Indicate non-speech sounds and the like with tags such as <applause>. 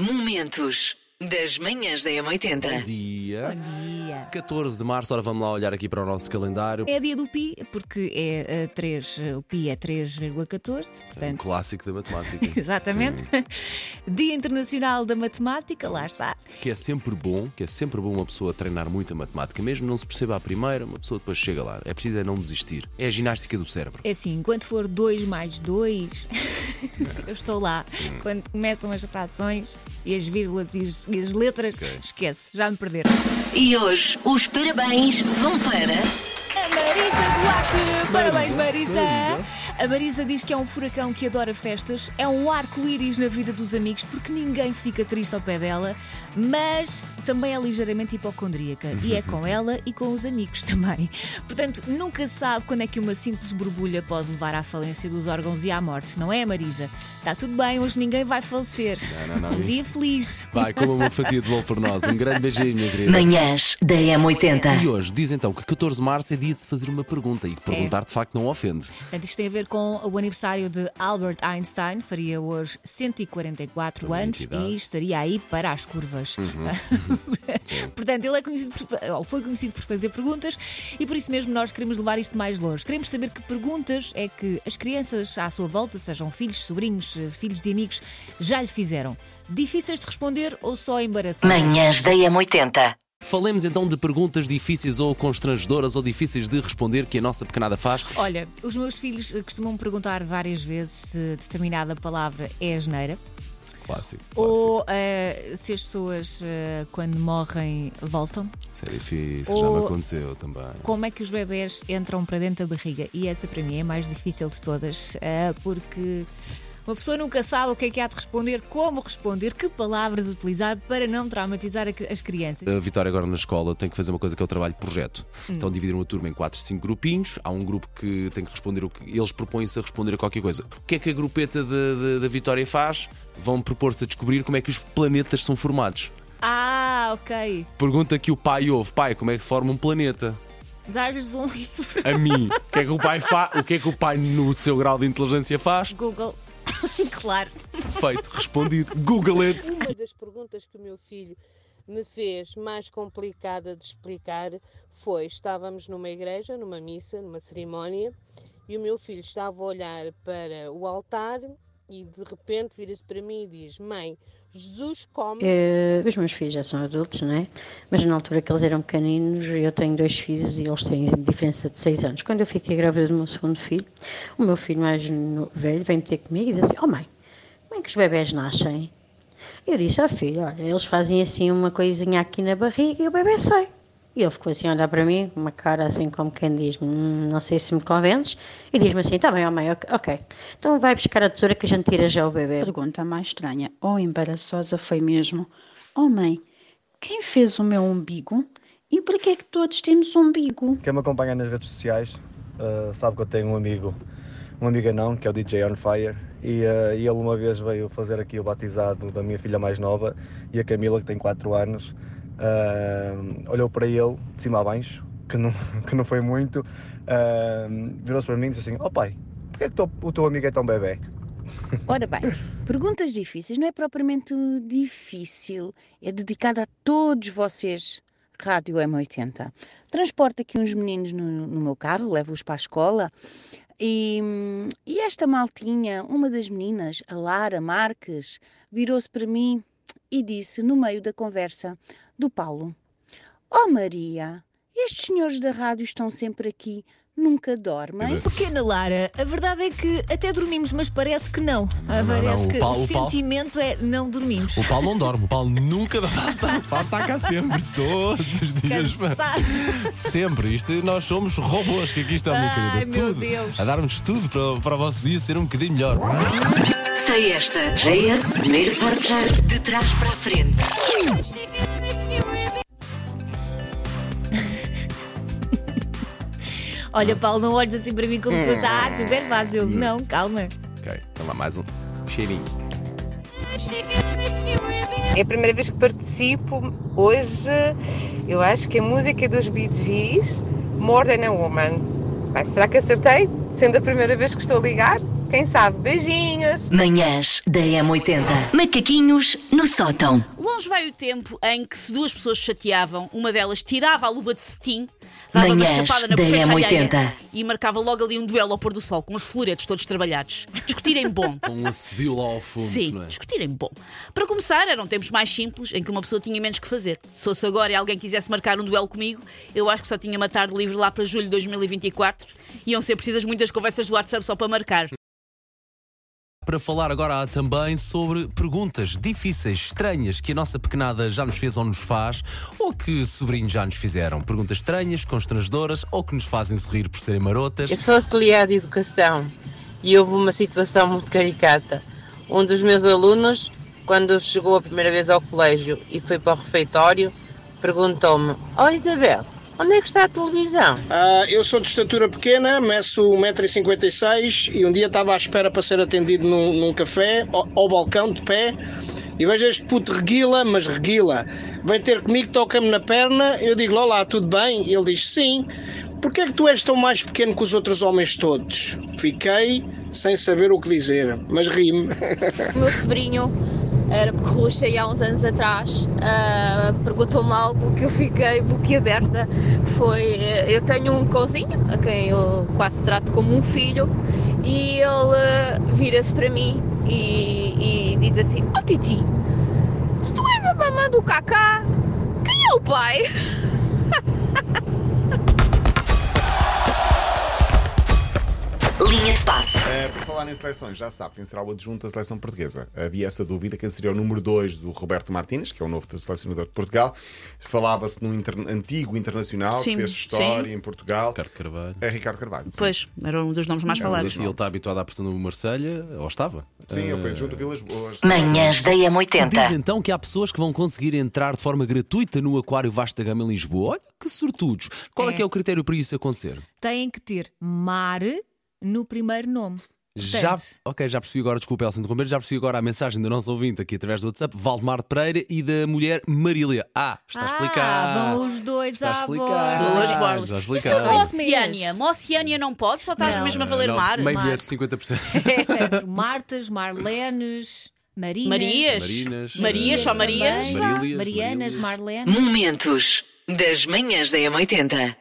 Momentos das manhãs da M80. Dia. Bom dia. 14 de março, ora vamos lá olhar aqui para o nosso calendário. É dia do Pi, porque é 3, o Pi é 3,14, Um portanto. clássico da matemática. <laughs> Exatamente. <laughs> Dia Internacional da Matemática, lá está. Que é sempre bom, que é sempre bom uma pessoa treinar muito a matemática, mesmo não se perceba à primeira, uma pessoa depois chega lá. É preciso é não desistir. É a ginástica do cérebro. É assim, quando for 2 mais 2, <laughs> eu estou lá. Quando começam as frações e as vírgulas e as, e as letras, esquece, já me perderam. E hoje os parabéns vão para. Marisa Duarte! Parabéns, Marisa! A Marisa diz que é um furacão que adora festas, é um arco-íris na vida dos amigos, porque ninguém fica triste ao pé dela, mas também é ligeiramente hipocondríaca. E é com <laughs> ela e com os amigos também. Portanto, nunca se sabe quando é que uma simples borbulha pode levar à falência dos órgãos e à morte, não é, Marisa? Está tudo bem, hoje ninguém vai falecer. Não, não, não. Um dia feliz. Vai, coma uma fatia de bolo por nós. Um grande beijinho, minha querida. Manhãs da E M80. hoje diz então que 14 de março é dia de se fazer uma pergunta e que perguntar de facto não ofende. Portanto, isto tem a ver com o aniversário de Albert Einstein, faria hoje 144 Também anos e estaria aí para as curvas. Uhum. <laughs> <laughs> Portanto, ele é conhecido por, ou foi conhecido por fazer perguntas e por isso mesmo nós queremos levar isto mais longe. Queremos saber que perguntas é que as crianças à sua volta, sejam filhos, sobrinhos, filhos de amigos, já lhe fizeram. Difíceis de responder ou só embaraçosas? Manhãs da M80. Falemos então de perguntas difíceis ou constrangedoras ou difíceis de responder que a nossa pequenada faz. Olha, os meus filhos costumam perguntar várias vezes se determinada palavra é asneira. Clássico. clássico. Ou eh, se as pessoas, eh, quando morrem, voltam. Isso é difícil, já me ou- aconteceu também. Como é que os bebés entram para dentro da barriga? E essa para mim é a mais difícil de todas, eh, porque uma pessoa nunca sabe o que é que há de responder, como responder, que palavras utilizar para não traumatizar as crianças. A Vitória agora na escola tem que fazer uma coisa que é o trabalho de projeto. Hum. Então dividiram a turma em 4, 5 grupinhos. Há um grupo que tem que responder o que eles propõem-se a responder a qualquer coisa. O que é que a grupeta da Vitória faz? Vão propor-se a descobrir como é que os planetas são formados. Ah, ok. Pergunta que o pai ouve: pai, como é que se forma um planeta? Dás-lhes um <laughs> livro. A mim, o que é que o pai faz? O que é que o pai, no seu grau de inteligência, faz? Google. <laughs> claro. Feito, respondido. Google it. Uma das perguntas que o meu filho me fez mais complicada de explicar foi: estávamos numa igreja, numa missa, numa cerimónia, e o meu filho estava a olhar para o altar e de repente vira-se para mim e diz: Mãe, Jesus come. Eh, os meus filhos já são adultos, não é? Mas na altura que eles eram pequeninos, eu tenho dois filhos e eles têm diferença de seis anos. Quando eu fiquei grávida do meu segundo filho, o meu filho mais velho vem ter comigo e diz assim: Oh mãe, como é que os bebés nascem? Eu disse: Oh filho, olha, eles fazem assim uma coisinha aqui na barriga e o bebê sai. E ele ficou assim a olhar para mim, com uma cara assim como quem diz: "Hum, Não sei se me convences. E diz-me assim: Tá bem, oh mãe, ok. ok. Então vai buscar a tesoura que a gente tira já o bebê. Pergunta mais estranha ou embaraçosa foi mesmo: Oh mãe, quem fez o meu umbigo? E por que é que todos temos umbigo? Quem me acompanha nas redes sociais uh, sabe que eu tenho um amigo, um amigo não, que é o DJ On Fire, e, uh, e ele uma vez veio fazer aqui o batizado da minha filha mais nova, e a Camila, que tem 4 anos, uh, olhou para ele, de cima a baixo, que não, <laughs> que não foi muito, uh, virou-se para mim e disse assim: Oh pai, porquê é que o teu amigo é tão bebê? <laughs> Ora bem, perguntas difíceis não é propriamente difícil, é dedicada a todos vocês, Rádio M80. Transporto aqui uns meninos no, no meu carro, levo-os para a escola e, e esta maltinha, uma das meninas, a Lara Marques, virou-se para mim e disse, no meio da conversa do Paulo: Oh Maria, estes senhores da rádio estão sempre aqui, nunca dormem? Pequena Lara, a verdade é que até dormimos, mas parece que não. não, parece não, o que Paulo- o o Paulo- sentimento é não dormimos. O Paulo não dorme, o Paulo nunca basta, <laughs> está cá sempre, todos os dias. Cansado. Sempre, isto nós somos robôs, que aqui minha Ai, querida. meu tudo, Deus. A dar-nos tudo para, para o vosso dia ser um bocadinho melhor. Sei esta. JS, primeiro portar de trás para a frente. <laughs> Olha, Paulo, não olhes assim para mim como se fosse, ah, super fácil. Não, calma. Ok, então lá mais um cheirinho. É a primeira vez que participo. Hoje eu acho que a música dos Bee Gees, More Than a Woman. Bem, será que acertei? Sendo a primeira vez que estou a ligar? Quem sabe? Beijinhos! Manhãs da M80. Macaquinhos no sótão. Longe vai o tempo em que se duas pessoas chateavam, uma delas tirava a luva de cetim, dava uma Manhãs chapada na da bochecha alheia M80. e marcava logo ali um duelo ao pôr do sol, com os floretos todos trabalhados. Discutirem bom. Com <laughs> um assobio lá ao fundo, Sim, não é? discutirem bom. Para começar, eram tempos mais simples em que uma pessoa tinha menos que fazer. Se fosse agora e alguém quisesse marcar um duelo comigo, eu acho que só tinha uma tarde livre lá para julho de 2024. Iam ser precisas muitas conversas do WhatsApp só para marcar. Para falar agora também sobre perguntas difíceis, estranhas, que a nossa pequenada já nos fez ou nos faz, ou que sobrinhos já nos fizeram. Perguntas estranhas, constrangedoras, ou que nos fazem sorrir por serem marotas. Eu sou auxiliar de educação e houve uma situação muito caricata. Um dos meus alunos, quando chegou a primeira vez ao colégio e foi para o refeitório, perguntou-me: Oh Isabel, onde é que está a televisão? Ah, eu sou de estatura pequena, meço 1,56m e um dia estava à espera para ser atendido num, num café, ao, ao balcão, de pé, e vejo este puto reguila, mas reguila. Vem ter comigo, toca-me na perna, eu digo, olá, tudo bem? E ele diz, sim. Porquê é que tu és tão mais pequeno que os outros homens todos? Fiquei sem saber o que dizer, mas ri-me. O <laughs> meu sobrinho era perruxa e há uns anos atrás ah, perguntou-me algo que eu fiquei boquiaberta. Foi, eh, eu tenho um cãozinho, a quem eu quase trato como um filho, e ele ah, vira-se para mim e, e diz assim, oh Titi, se tu és a mamã do Cacá, quem é o pai? <laughs> Linha de passe. Eh, por falar em seleções, já sabe quem será o adjunto da seleção portuguesa. Havia essa dúvida, quem seria o número 2 do Roberto Martínez, que é o novo selecionador de Portugal. Falava-se num inter- antigo internacional Sim, que fez história sim. em Portugal. Ricardo Carvalho. É Ricardo Carvalho. sim. Pois, era um dos nomes mais falados. E ele está habituado à pressão do Marselha, ou estava? Sim, ele foi Eh, adjunto do Vilas Boas. Manhãs da Diz M80. então que há pessoas que vão conseguir entrar de forma gratuita no Aquário Vasta Gama em Lisboa. Olha que sortudos. Qual é, É. que é o critério para isso acontecer? Têm que ter mar no primeiro nome. Já, ok, já percebi agora, desculpa Elsa interromper, já percebi agora a mensagem do nosso ouvinte aqui através do WhatsApp, Valdemar Pereira e da mulher Marília. Ah, está Ah, explicado. vão os dois Está à explicado. bola. Duas Ah, borlas. já E se explicado. for Este Oceânia? Uma Oceânia não pode, só estás Não. mesmo a valer Não, mar. Meio Mar. bilhete, 50%. Portanto, Martas, Marlenes, Marinas. Marias. Marinas. Marias, só também. Marias. Marílias, Marianas. Marlenes. Momentos das manhãs da M80.